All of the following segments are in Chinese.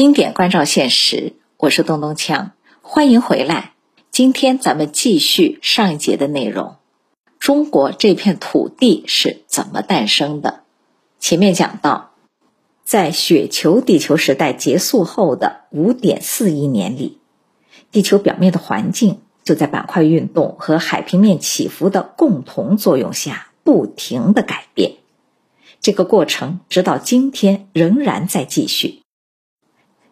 经典关照现实，我是东东锵，欢迎回来。今天咱们继续上一节的内容。中国这片土地是怎么诞生的？前面讲到，在雪球地球时代结束后的五点四亿年里，地球表面的环境就在板块运动和海平面起伏的共同作用下，不停的改变。这个过程直到今天仍然在继续。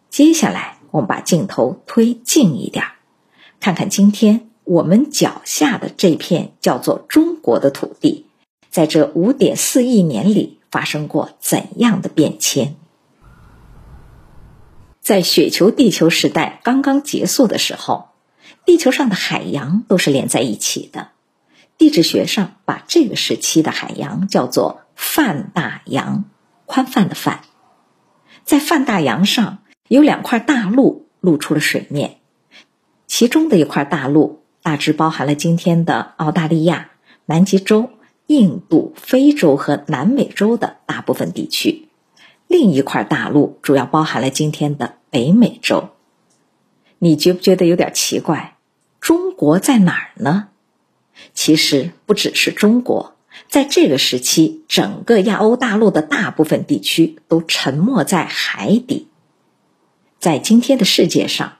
接下来，我们把镜头推近一点，看看今天我们脚下的这片叫做中国的土地，在这五点四亿年里发生过怎样的变迁？在雪球地球时代刚刚结束的时候，地球上的海洋都是连在一起的。地质学上把这个时期的海洋叫做泛大洋，宽泛的泛。在泛大洋上有两块大陆露出了水面，其中的一块大陆大致包含了今天的澳大利亚、南极洲、印度、非洲和南美洲的大部分地区；另一块大陆主要包含了今天的北美洲。你觉不觉得有点奇怪？中国在哪儿呢？其实不只是中国，在这个时期，整个亚欧大陆的大部分地区都沉没在海底。在今天的世界上，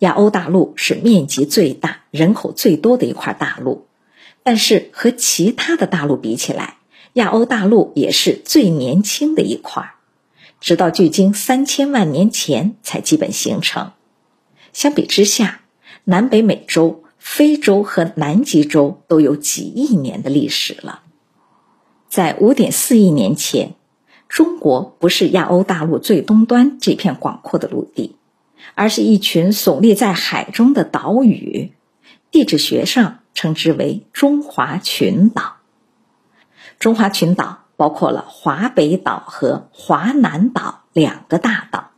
亚欧大陆是面积最大、人口最多的一块大陆，但是和其他的大陆比起来，亚欧大陆也是最年轻的一块，直到距今三千万年前才基本形成。相比之下，南北美洲。非洲和南极洲都有几亿年的历史了。在五点四亿年前，中国不是亚欧大陆最东端这片广阔的陆地，而是一群耸立在海中的岛屿，地质学上称之为中华群岛。中华群岛包括了华北岛和华南岛两个大岛，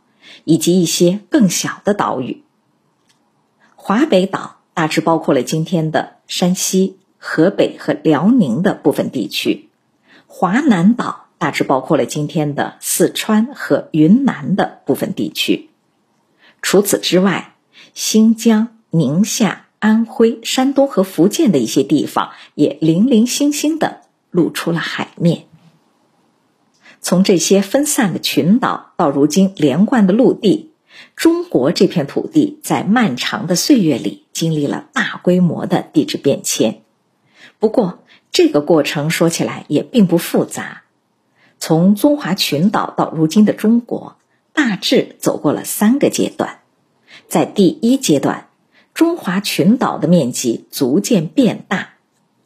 以及一些更小的岛屿。华北岛。大致包括了今天的山西、河北和辽宁的部分地区，华南岛大致包括了今天的四川和云南的部分地区。除此之外，新疆、宁夏、安徽、山东和福建的一些地方也零零星星的露出了海面。从这些分散的群岛到如今连贯的陆地。中国这片土地在漫长的岁月里经历了大规模的地质变迁，不过这个过程说起来也并不复杂。从中华群岛到如今的中国，大致走过了三个阶段。在第一阶段，中华群岛的面积逐渐变大，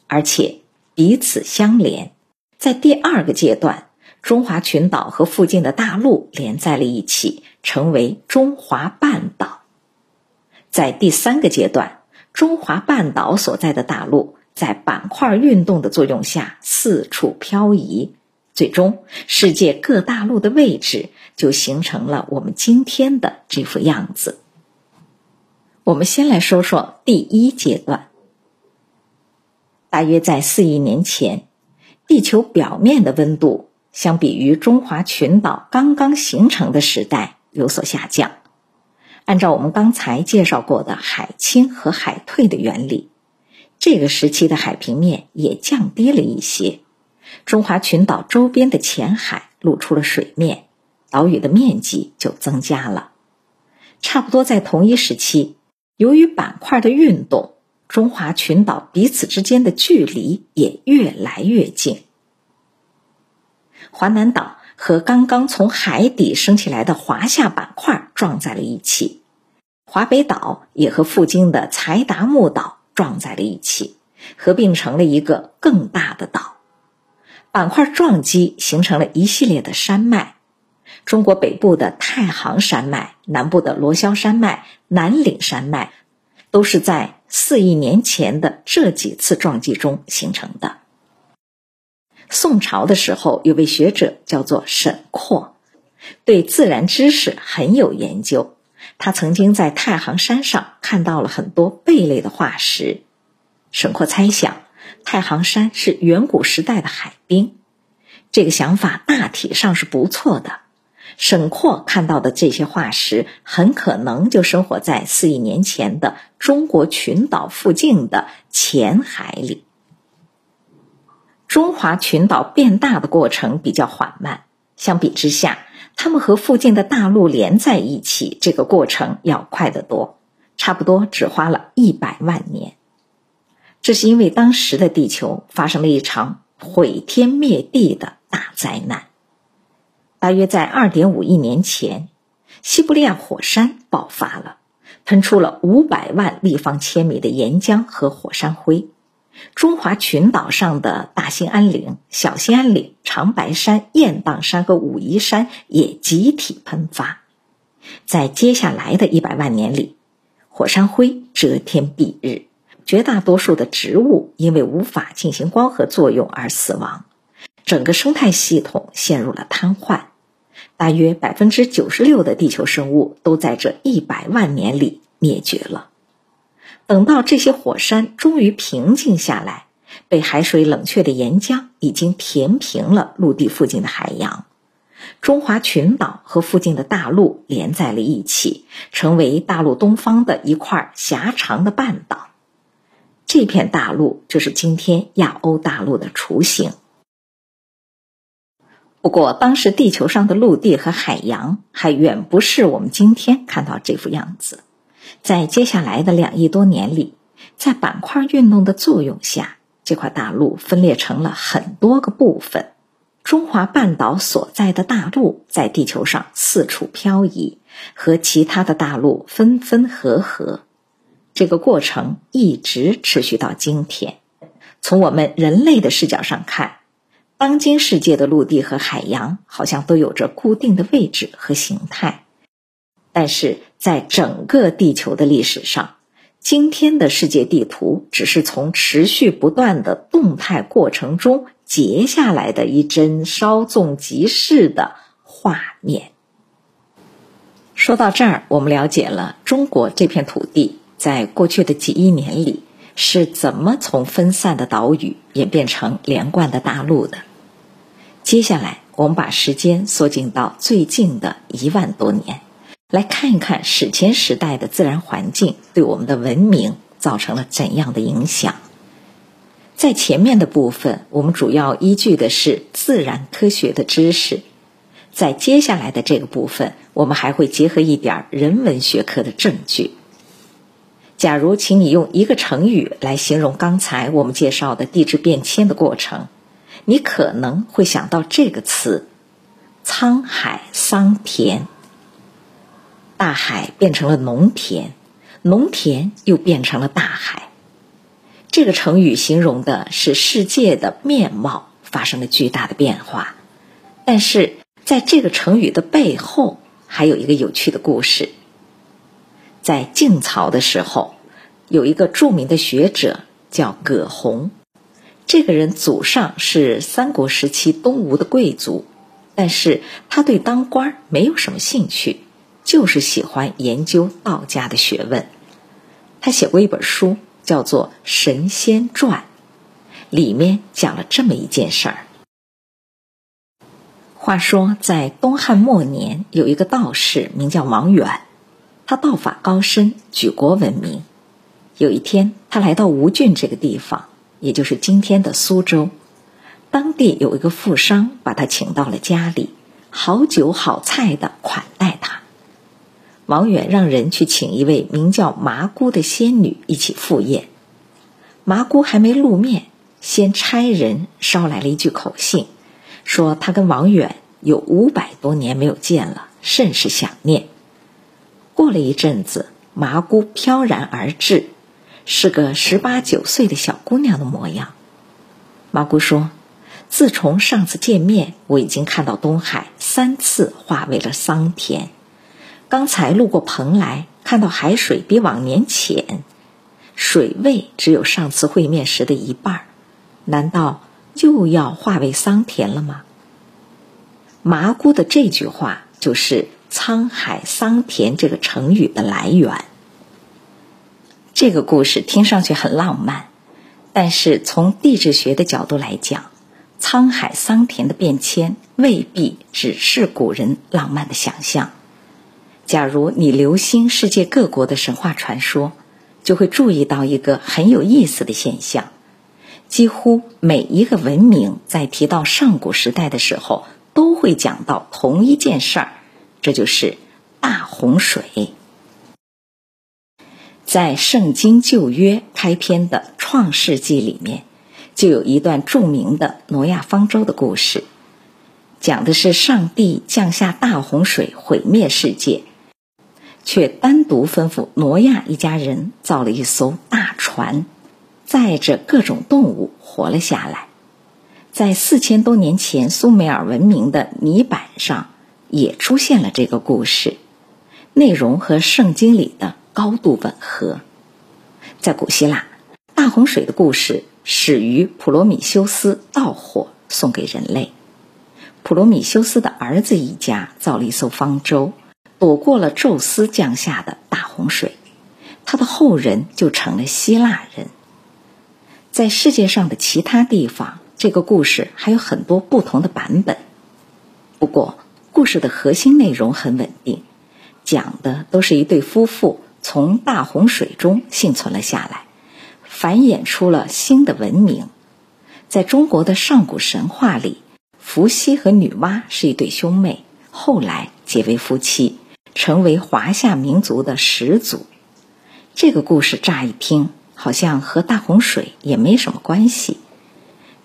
而且彼此相连。在第二个阶段，中华群岛和附近的大陆连在了一起。成为中华半岛，在第三个阶段，中华半岛所在的大陆在板块运动的作用下四处漂移，最终世界各大陆的位置就形成了我们今天的这副样子。我们先来说说第一阶段，大约在四亿年前，地球表面的温度相比于中华群岛刚刚形成的时代。有所下降。按照我们刚才介绍过的海清和海退的原理，这个时期的海平面也降低了一些，中华群岛周边的浅海露出了水面，岛屿的面积就增加了。差不多在同一时期，由于板块的运动，中华群岛彼此之间的距离也越来越近。华南岛。和刚刚从海底升起来的华夏板块撞在了一起，华北岛也和附近的柴达木岛撞在了一起，合并成了一个更大的岛。板块撞击形成了一系列的山脉，中国北部的太行山脉、南部的罗霄山脉、南岭山脉，都是在四亿年前的这几次撞击中形成的。宋朝的时候，有位学者叫做沈括，对自然知识很有研究。他曾经在太行山上看到了很多贝类的化石。沈括猜想，太行山是远古时代的海滨。这个想法大体上是不错的。沈括看到的这些化石，很可能就生活在四亿年前的中国群岛附近的浅海里。中华群岛变大的过程比较缓慢，相比之下，它们和附近的大陆连在一起，这个过程要快得多，差不多只花了一百万年。这是因为当时的地球发生了一场毁天灭地的大灾难。大约在二点五亿年前，西伯利亚火山爆发了，喷出了五百万立方千米的岩浆和火山灰。中华群岛上的大兴安岭、小兴安岭、长白山、雁荡山和武夷山也集体喷发。在接下来的一百万年里，火山灰遮天蔽日，绝大多数的植物因为无法进行光合作用而死亡。整个生态系统陷入了瘫痪，大约百分之九十六的地球生物都在这一百万年里灭绝了。等到这些火山终于平静下来，被海水冷却的岩浆已经填平了陆地附近的海洋，中华群岛和附近的大陆连在了一起，成为大陆东方的一块狭长的半岛。这片大陆就是今天亚欧大陆的雏形。不过，当时地球上的陆地和海洋还远不是我们今天看到这副样子。在接下来的两亿多年里，在板块运动的作用下，这块大陆分裂成了很多个部分。中华半岛所在的大陆在地球上四处漂移，和其他的大陆分分合合。这个过程一直持续到今天。从我们人类的视角上看。当今世界的陆地和海洋好像都有着固定的位置和形态，但是在整个地球的历史上，今天的世界地图只是从持续不断的动态过程中截下来的一帧稍纵即逝的画面。说到这儿，我们了解了中国这片土地在过去的几亿年里是怎么从分散的岛屿演变成连贯的大陆的。接下来，我们把时间缩进到最近的一万多年，来看一看史前时代的自然环境对我们的文明造成了怎样的影响。在前面的部分，我们主要依据的是自然科学的知识；在接下来的这个部分，我们还会结合一点人文学科的证据。假如，请你用一个成语来形容刚才我们介绍的地质变迁的过程。你可能会想到这个词“沧海桑田”，大海变成了农田，农田又变成了大海。这个成语形容的是世界的面貌发生了巨大的变化。但是，在这个成语的背后，还有一个有趣的故事。在晋朝的时候，有一个著名的学者叫葛洪。这个人祖上是三国时期东吴的贵族，但是他对当官没有什么兴趣，就是喜欢研究道家的学问。他写过一本书，叫做《神仙传》，里面讲了这么一件事儿。话说，在东汉末年，有一个道士名叫王远，他道法高深，举国闻名。有一天，他来到吴郡这个地方。也就是今天的苏州，当地有一个富商把他请到了家里，好酒好菜的款待他。王远让人去请一位名叫麻姑的仙女一起赴宴。麻姑还没露面，先差人捎来了一句口信，说他跟王远有五百多年没有见了，甚是想念。过了一阵子，麻姑飘然而至。是个十八九岁的小姑娘的模样。麻姑说：“自从上次见面，我已经看到东海三次化为了桑田。刚才路过蓬莱，看到海水比往年浅，水位只有上次会面时的一半。难道又要化为桑田了吗？”麻姑的这句话就是“沧海桑田”这个成语的来源。这个故事听上去很浪漫，但是从地质学的角度来讲，沧海桑田的变迁未必只是古人浪漫的想象。假如你留心世界各国的神话传说，就会注意到一个很有意思的现象：几乎每一个文明在提到上古时代的时候，都会讲到同一件事儿，这就是大洪水。在《圣经旧约》开篇的《创世纪》里面，就有一段著名的挪亚方舟的故事，讲的是上帝降下大洪水毁灭世界。却单独吩咐挪亚一家人造了一艘大船，载着各种动物活了下来。在四千多年前苏美尔文明的泥板上也出现了这个故事，内容和圣经里的高度吻合。在古希腊，大洪水的故事始于普罗米修斯盗火送给人类。普罗米修斯的儿子一家造了一艘方舟。躲过了宙斯降下的大洪水，他的后人就成了希腊人。在世界上的其他地方，这个故事还有很多不同的版本。不过，故事的核心内容很稳定，讲的都是一对夫妇从大洪水中幸存了下来，繁衍出了新的文明。在中国的上古神话里，伏羲和女娲是一对兄妹，后来结为夫妻。成为华夏民族的始祖。这个故事乍一听好像和大洪水也没什么关系，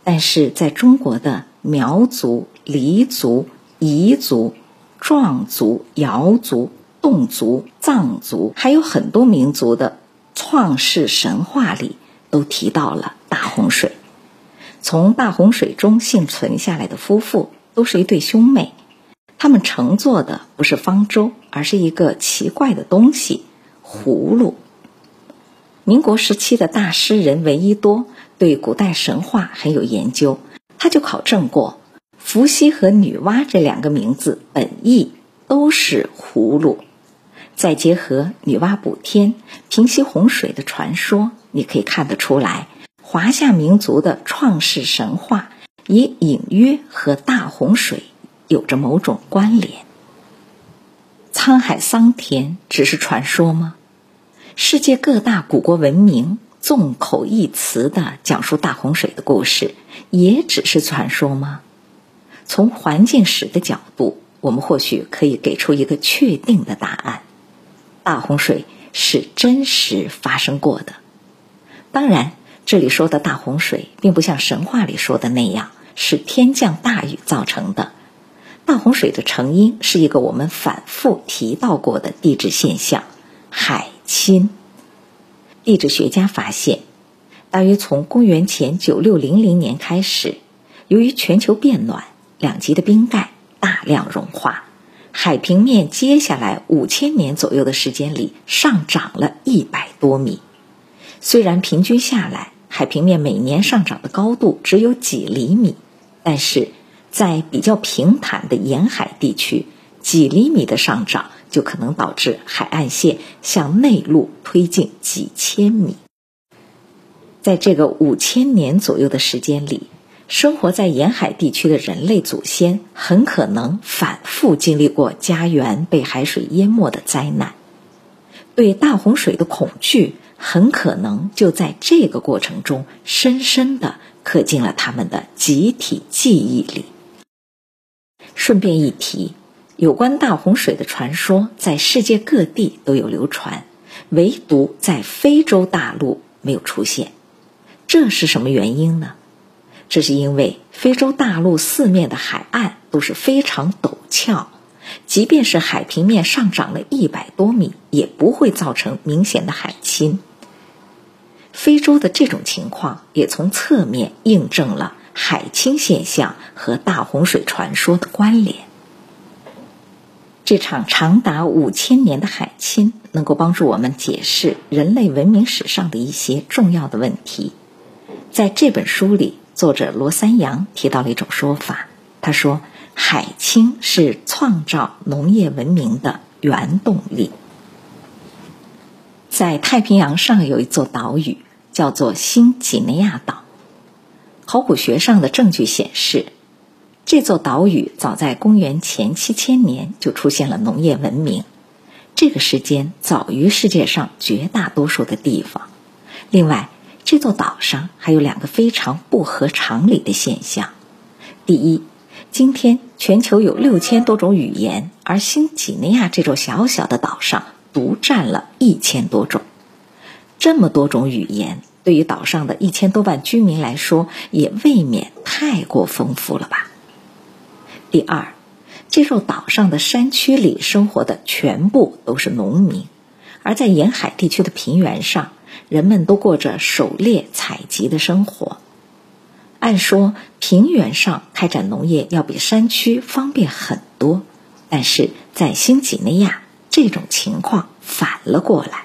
但是在中国的苗族、黎族、彝族、壮族、瑶族、侗族、藏族，还有很多民族的创世神话里，都提到了大洪水。从大洪水中幸存下来的夫妇，都是一对兄妹。他们乘坐的不是方舟，而是一个奇怪的东西——葫芦。民国时期的大诗人闻一多对古代神话很有研究，他就考证过，伏羲和女娲这两个名字本意都是葫芦。再结合女娲补天、平息洪水的传说，你可以看得出来，华夏民族的创世神话也隐约和大洪水。有着某种关联。沧海桑田只是传说吗？世界各大古国文明众口一词的讲述大洪水的故事，也只是传说吗？从环境史的角度，我们或许可以给出一个确定的答案：大洪水是真实发生过的。当然，这里说的大洪水，并不像神话里说的那样是天降大雨造成的。大洪水的成因是一个我们反复提到过的地质现象——海侵。地质学家发现，大约从公元前九六零零年开始，由于全球变暖，两极的冰盖大量融化，海平面接下来五千年左右的时间里上涨了一百多米。虽然平均下来，海平面每年上涨的高度只有几厘米，但是。在比较平坦的沿海地区，几厘米的上涨就可能导致海岸线向内陆推进几千米。在这个五千年左右的时间里，生活在沿海地区的人类祖先很可能反复经历过家园被海水淹没的灾难，对大洪水的恐惧很可能就在这个过程中深深的刻进了他们的集体记忆里。顺便一提，有关大洪水的传说在世界各地都有流传，唯独在非洲大陆没有出现。这是什么原因呢？这是因为非洲大陆四面的海岸都是非常陡峭，即便是海平面上涨了一百多米，也不会造成明显的海侵。非洲的这种情况也从侧面印证了。海清现象和大洪水传说的关联。这场长达五千年的海清能够帮助我们解释人类文明史上的一些重要的问题。在这本书里，作者罗三阳提到了一种说法，他说海清是创造农业文明的原动力。在太平洋上有一座岛屿，叫做新几内亚岛。考古学上的证据显示，这座岛屿早在公元前七千年就出现了农业文明，这个时间早于世界上绝大多数的地方。另外，这座岛上还有两个非常不合常理的现象：第一，今天全球有六千多种语言，而新几内亚这座小小的岛上独占了一千多种。这么多种语言，对于岛上的一千多万居民来说，也未免太过丰富了吧？第二，这座岛上的山区里生活的全部都是农民，而在沿海地区的平原上。人们都过着狩猎采集的生活。按说，平原上开展农业要比山区方便很多，但是在新几内亚，这种情况反了过来。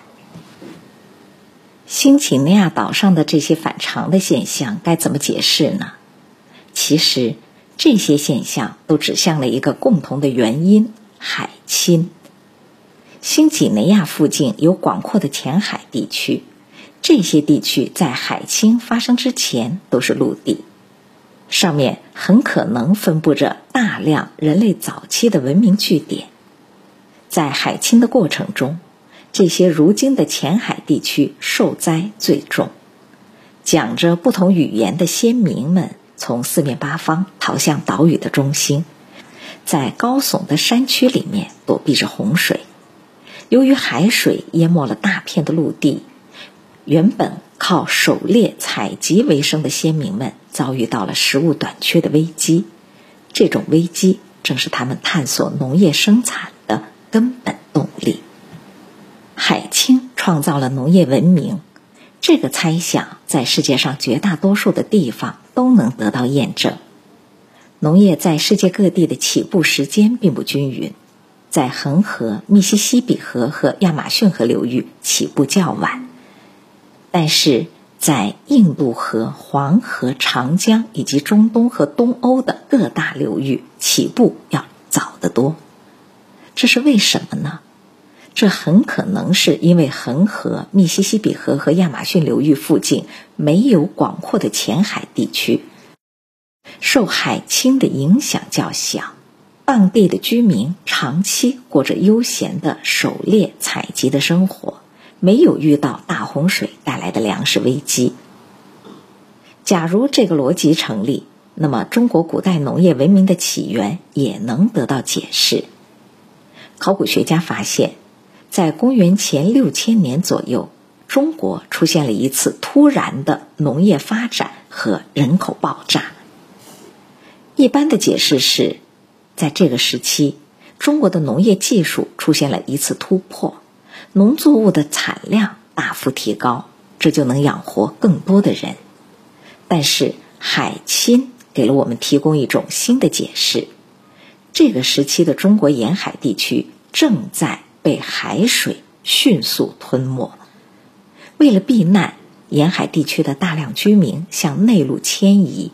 新几内亚岛上的这些反常的现象该怎么解释呢？其实，这些现象都指向了一个共同的原因——海侵。新几内亚附近有广阔的浅海地区。这些地区在海侵发生之前都是陆地，上面很可能分布着大量人类早期的文明据点。在海侵的过程中，这些如今的浅海地区受灾最重。讲着不同语言的先民们从四面八方逃向岛屿的中心，在高耸的山区里面躲避着洪水。由于海水淹没了大片的陆地。原本靠狩猎采集为生的先民们遭遇到了食物短缺的危机，这种危机正是他们探索农业生产的根本动力。海清创造了农业文明，这个猜想在世界上绝大多数的地方都能得到验证。农业在世界各地的起步时间并不均匀，在恒河、密西西比河和亚马逊河流域起步较晚。但是在印度河、黄河、长江以及中东和东欧的各大流域起步要早得多，这是为什么呢？这很可能是因为恒河、密西西比河和亚马逊流域附近没有广阔的浅海地区，受海侵的影响较小，当地的居民长期过着悠闲的狩猎采集的生活。没有遇到大洪水带来的粮食危机。假如这个逻辑成立，那么中国古代农业文明的起源也能得到解释。考古学家发现，在公元前六千年左右，中国出现了一次突然的农业发展和人口爆炸。一般的解释是，在这个时期，中国的农业技术出现了一次突破。农作物的产量大幅提高，这就能养活更多的人。但是海侵给了我们提供一种新的解释：这个时期的中国沿海地区正在被海水迅速吞没。为了避难，沿海地区的大量居民向内陆迁移，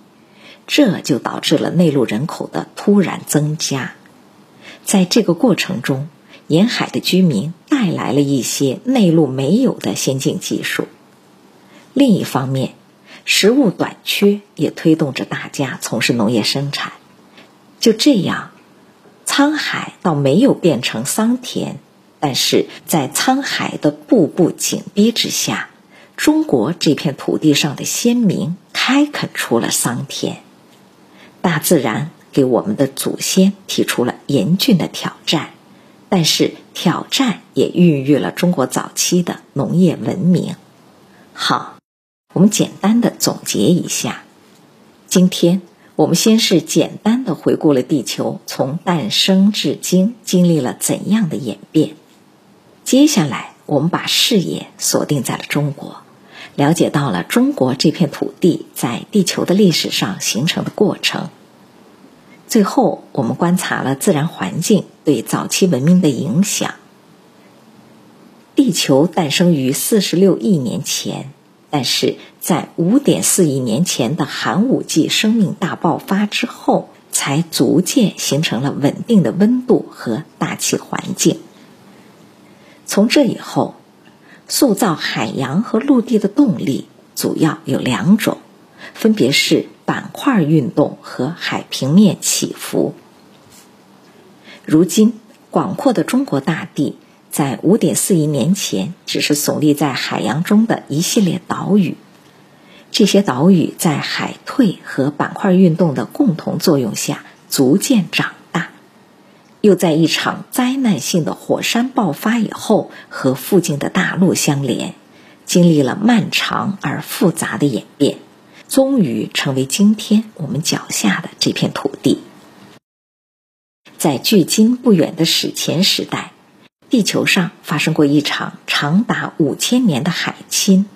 这就导致了内陆人口的突然增加。在这个过程中，沿海的居民带来了一些内陆没有的先进技术。另一方面，食物短缺也推动着大家从事农业生产。就这样，沧海倒没有变成桑田，但是在沧海的步步紧逼之下，中国这片土地上的先民开垦出了桑田。大自然给我们的祖先提出了严峻的挑战。但是挑战也孕育了中国早期的农业文明。好，我们简单的总结一下。今天我们先是简单的回顾了地球从诞生至今经历了怎样的演变。接下来我们把视野锁定在了中国，了解到了中国这片土地在地球的历史上形成的过程。最后，我们观察了自然环境对早期文明的影响。地球诞生于四十六亿年前，但是在五点四亿年前的寒武纪生命大爆发之后，才逐渐形成了稳定的温度和大气环境。从这以后，塑造海洋和陆地的动力主要有两种，分别是板块运动和海平面起伏。如今，广阔的中国大地在五点四亿年前只是耸立在海洋中的一系列岛屿。这些岛屿在海退和板块运动的共同作用下逐渐长大，又在一场灾难性的火山爆发以后和附近的大陆相连，经历了漫长而复杂的演变，终于成为今天我们脚下的这片土地。在距今不远的史前时代，地球上发生过一场长达五千年的海侵。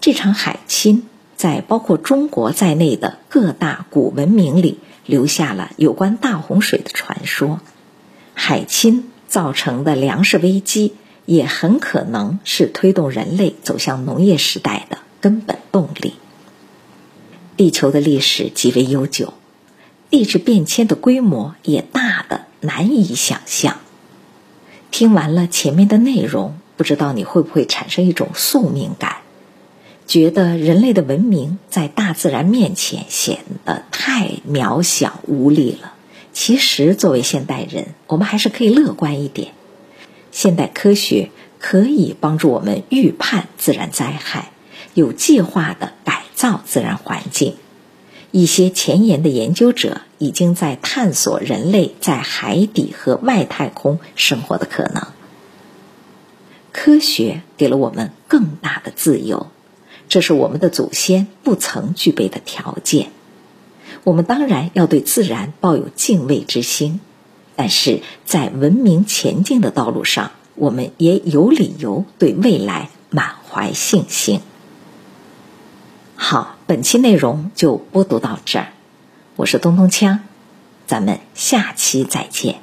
这场海侵在包括中国在内的各大古文明里留下了有关大洪水的传说。海侵造成的粮食危机，也很可能是推动人类走向农业时代的根本动力。地球的历史极为悠久。地质变迁的规模也大的难以想象。听完了前面的内容，不知道你会不会产生一种宿命感，觉得人类的文明在大自然面前显得太渺小无力了。其实，作为现代人，我们还是可以乐观一点。现代科学可以帮助我们预判自然灾害，有计划的造自然环境。一些前沿的研究者已经在探索人类在海底和外太空生活的可能。科学给了我们更大的自由，这是我们的祖先不曾具备的条件。我们当然要对自然抱有敬畏之心，但是在文明前进的道路上，我们也有理由对未来满怀信心。好，本期内容就播读到这儿。我是东东锵，咱们下期再见。